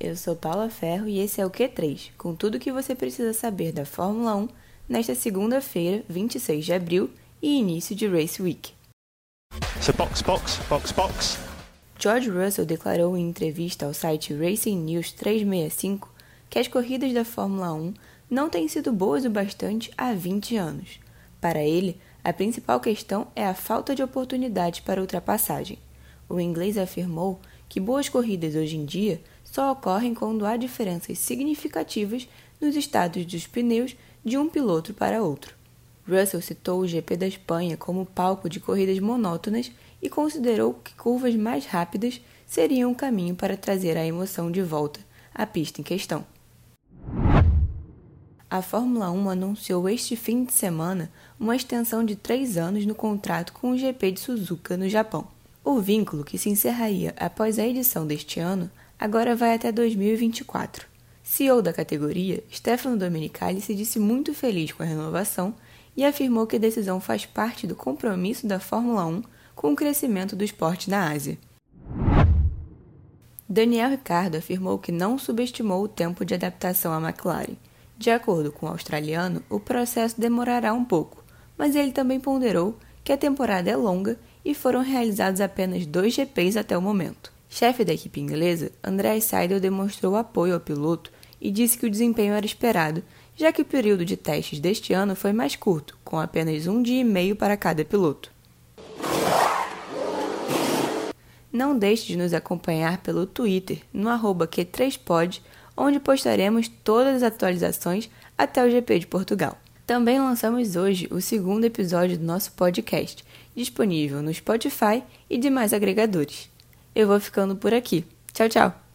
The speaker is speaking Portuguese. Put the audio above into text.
eu sou Paula Ferro e esse é o Q3, com tudo o que você precisa saber da Fórmula 1 nesta segunda-feira, 26 de abril e início de Race Week. So box, box, box, box. George Russell declarou em entrevista ao site Racing News 365 que as corridas da Fórmula 1 não têm sido boas o bastante há 20 anos. Para ele, a principal questão é a falta de oportunidades para ultrapassagem. O inglês afirmou que boas corridas hoje em dia só ocorrem quando há diferenças significativas nos estados dos pneus de um piloto para outro. Russell citou o GP da Espanha como palco de corridas monótonas e considerou que curvas mais rápidas seriam o caminho para trazer a emoção de volta à pista em questão. A Fórmula 1 anunciou este fim de semana uma extensão de três anos no contrato com o GP de Suzuka, no Japão. O vínculo, que se encerraria após a edição deste ano, agora vai até 2024. CEO da categoria, Stefano Domenicali se disse muito feliz com a renovação e afirmou que a decisão faz parte do compromisso da Fórmula 1 com o crescimento do esporte na Ásia. Daniel Ricciardo afirmou que não subestimou o tempo de adaptação à McLaren. De acordo com o australiano, o processo demorará um pouco, mas ele também ponderou que a temporada é longa e foram realizados apenas dois GPs até o momento. Chefe da equipe inglesa, André Seidel demonstrou apoio ao piloto e disse que o desempenho era esperado, já que o período de testes deste ano foi mais curto, com apenas um dia e meio para cada piloto. Não deixe de nos acompanhar pelo Twitter, no Q3pod, onde postaremos todas as atualizações até o GP de Portugal. Também lançamos hoje o segundo episódio do nosso podcast, disponível no Spotify e demais agregadores. Eu vou ficando por aqui. Tchau, tchau!